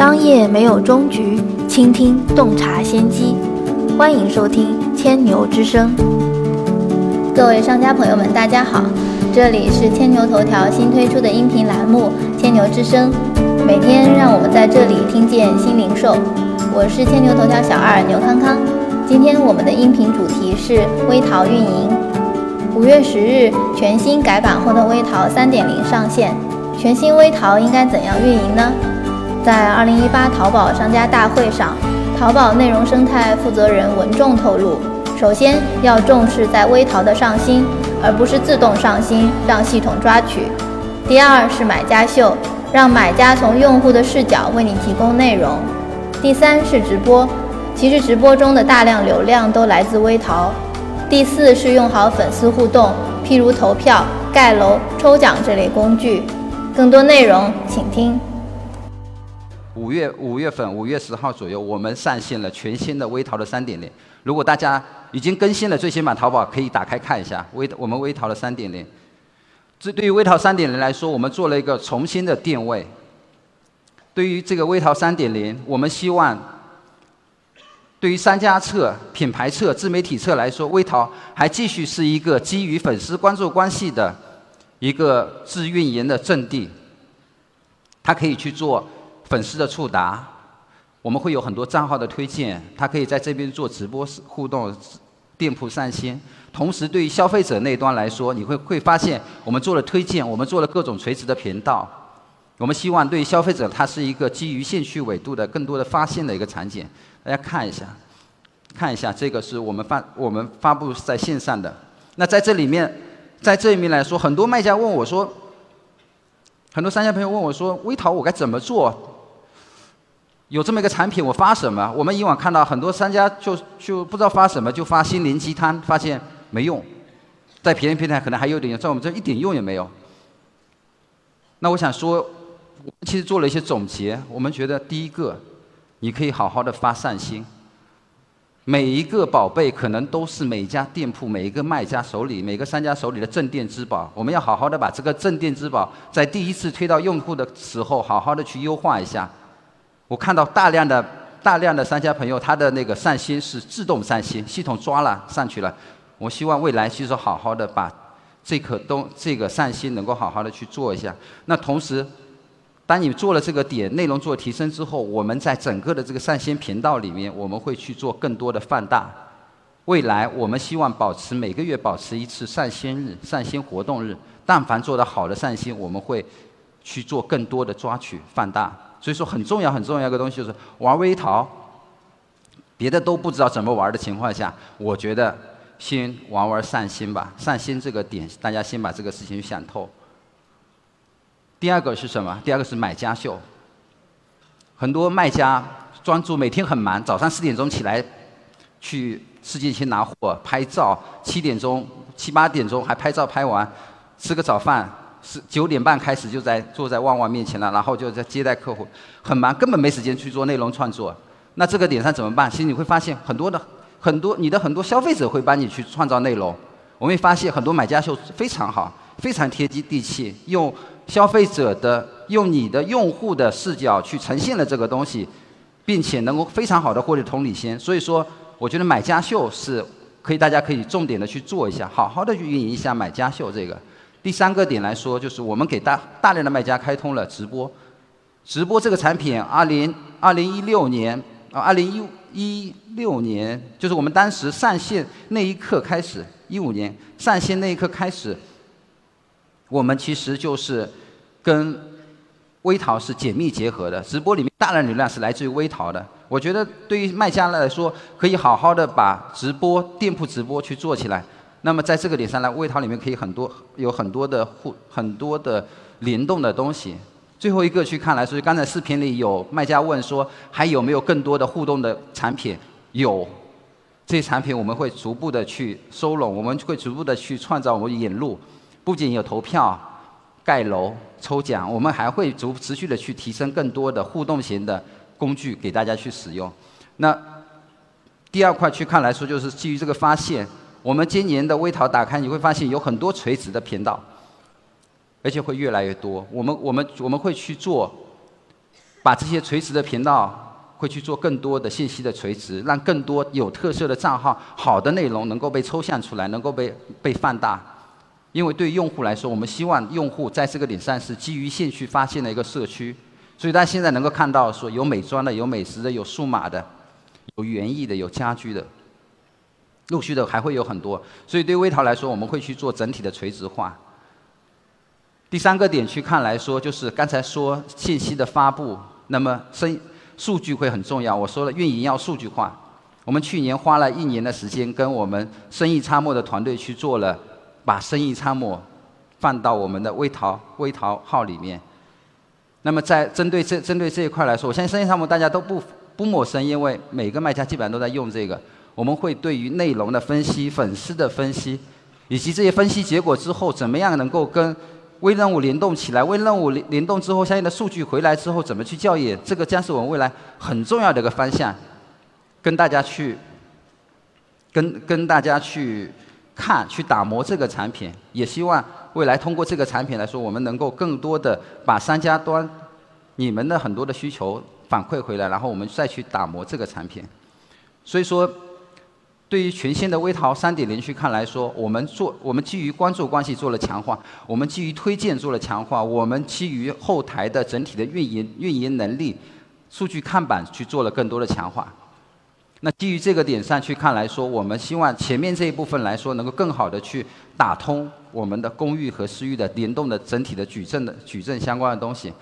商业没有终局，倾听洞察先机。欢迎收听千牛之声。各位商家朋友们，大家好，这里是千牛头条新推出的音频栏目《千牛之声》，每天让我们在这里听见新零售。我是千牛头条小二牛康康。今天我们的音频主题是微淘运营。五月十日，全新改版后的微淘三点零上线。全新微淘应该怎样运营呢？在二零一八淘宝商家大会上，淘宝内容生态负责人文仲透露，首先要重视在微淘的上新，而不是自动上新让系统抓取。第二是买家秀，让买家从用户的视角为你提供内容。第三是直播，其实直播中的大量流量都来自微淘。第四是用好粉丝互动，譬如投票、盖楼、抽奖这类工具。更多内容，请听。五月五月份，五月十号左右，我们上线了全新的微淘的三点零。如果大家已经更新了最新版淘宝，可以打开看一下微我们微淘的三点零。这对于微淘三点零来说，我们做了一个重新的定位。对于这个微淘三点零，我们希望对于商家侧、品牌侧、自媒体侧来说，微淘还继续是一个基于粉丝关注关系的。一个自运营的阵地，它可以去做粉丝的触达，我们会有很多账号的推荐，他可以在这边做直播互动、店铺上新。同时，对于消费者那一端来说，你会会发现我们做了推荐，我们做了各种垂直的频道。我们希望对于消费者，它是一个基于兴趣维度的更多的发现的一个场景。大家看一下，看一下这个是我们发我们发布在线上的。那在这里面。在这一面来说，很多卖家问我说，很多商家朋友问我说，微淘我该怎么做？有这么一个产品，我发什么？我们以往看到很多商家就就不知道发什么，就发心灵鸡汤，发现没用，在别人平台可能还有点用，在我们这一点用也没有。那我想说，我们其实做了一些总结，我们觉得第一个，你可以好好的发善心。每一个宝贝可能都是每家店铺、每一个卖家手里、每个商家手里的镇店之宝。我们要好好的把这个镇店之宝，在第一次推到用户的时候，好好的去优化一下。我看到大量的、大量的商家朋友，他的那个上新是自动上新，系统抓了上去了。我希望未来其实好好的把这颗东这个上新能够好好的去做一下。那同时。当你做了这个点，内容做提升之后，我们在整个的这个上新频道里面，我们会去做更多的放大。未来我们希望保持每个月保持一次上新日、上新活动日。但凡做得好的上新，我们会去做更多的抓取放大。所以说，很重要、很重要一个东西就是玩微淘，别的都不知道怎么玩的情况下，我觉得先玩玩上新吧。上新这个点，大家先把这个事情想透。第二个是什么？第二个是买家秀。很多卖家专注每天很忙，早上四点钟起来去世界去拿货、拍照，七点钟、七八点钟还拍照拍完，吃个早饭，是九点半开始就在坐在旺旺面前了，然后就在接待客户，很忙，根本没时间去做内容创作。那这个点上怎么办？其实你会发现很多的很多你的很多消费者会帮你去创造内容。我们会发现很多买家秀非常好，非常贴接地气，用。消费者的用你的用户的视角去呈现了这个东西，并且能够非常好的获得同理心。所以说，我觉得买家秀是可以，大家可以重点的去做一下，好好的去运营一下买家秀这个。第三个点来说，就是我们给大大量的卖家开通了直播。直播这个产品，二零二零一六年啊，二零一一六年，就是我们当时上线那一刻开始，一五年上线那一刻开始，我们其实就是。跟微淘是紧密结合的，直播里面大量流量是来自于微淘的。我觉得对于卖家来说，可以好好的把直播店铺直播去做起来。那么在这个点上来，微淘里面可以很多有很多的互很多的联动的东西。最后一个去看来，说刚才视频里有卖家问说，还有没有更多的互动的产品？有，这些产品我们会逐步的去收拢，我们会逐步的去创造，我们引入，不仅有投票。盖楼、抽奖，我们还会逐持续的去提升更多的互动型的工具给大家去使用。那第二块去看来说，就是基于这个发现，我们今年的微淘打开，你会发现有很多垂直的频道，而且会越来越多。我们我们我们会去做把这些垂直的频道会去做更多的信息的垂直，让更多有特色的账号、好的内容能够被抽象出来，能够被被放大。因为对用户来说，我们希望用户在这个点上是基于兴趣发现的一个社区。所以大家现在能够看到，说有美妆的，有美食的，有数码的，有园艺的，有家居的，陆续的还会有很多。所以对微淘来说，我们会去做整体的垂直化。第三个点去看来说，就是刚才说信息的发布，那么生数据会很重要。我说了，运营要数据化。我们去年花了一年的时间，跟我们生意参谋的团队去做了，把生意参谋放到我们的微淘微淘号里面。那么在针对这针对这一块来说，我相信生意参谋大家都不不陌生，因为每个卖家基本上都在用这个。我们会对于内容的分析、粉丝的分析，以及这些分析结果之后，怎么样能够跟微任务联动起来，微任务联联动之后，相应的数据回来之后，怎么去校验？这个将是我们未来很重要的一个方向，跟大家去，跟跟大家去看，去打磨这个产品。也希望未来通过这个产品来说，我们能够更多的把商家端你们的很多的需求反馈回来，然后我们再去打磨这个产品。所以说。对于全新的微淘三点零去看来说，我们做我们基于关注关系做了强化，我们基于推荐做了强化，我们基于后台的整体的运营运营能力、数据看板去做了更多的强化。那基于这个点上去看来说，我们希望前面这一部分来说能够更好的去打通我们的公域和私域的联动的整体的矩阵的矩阵相关的东西。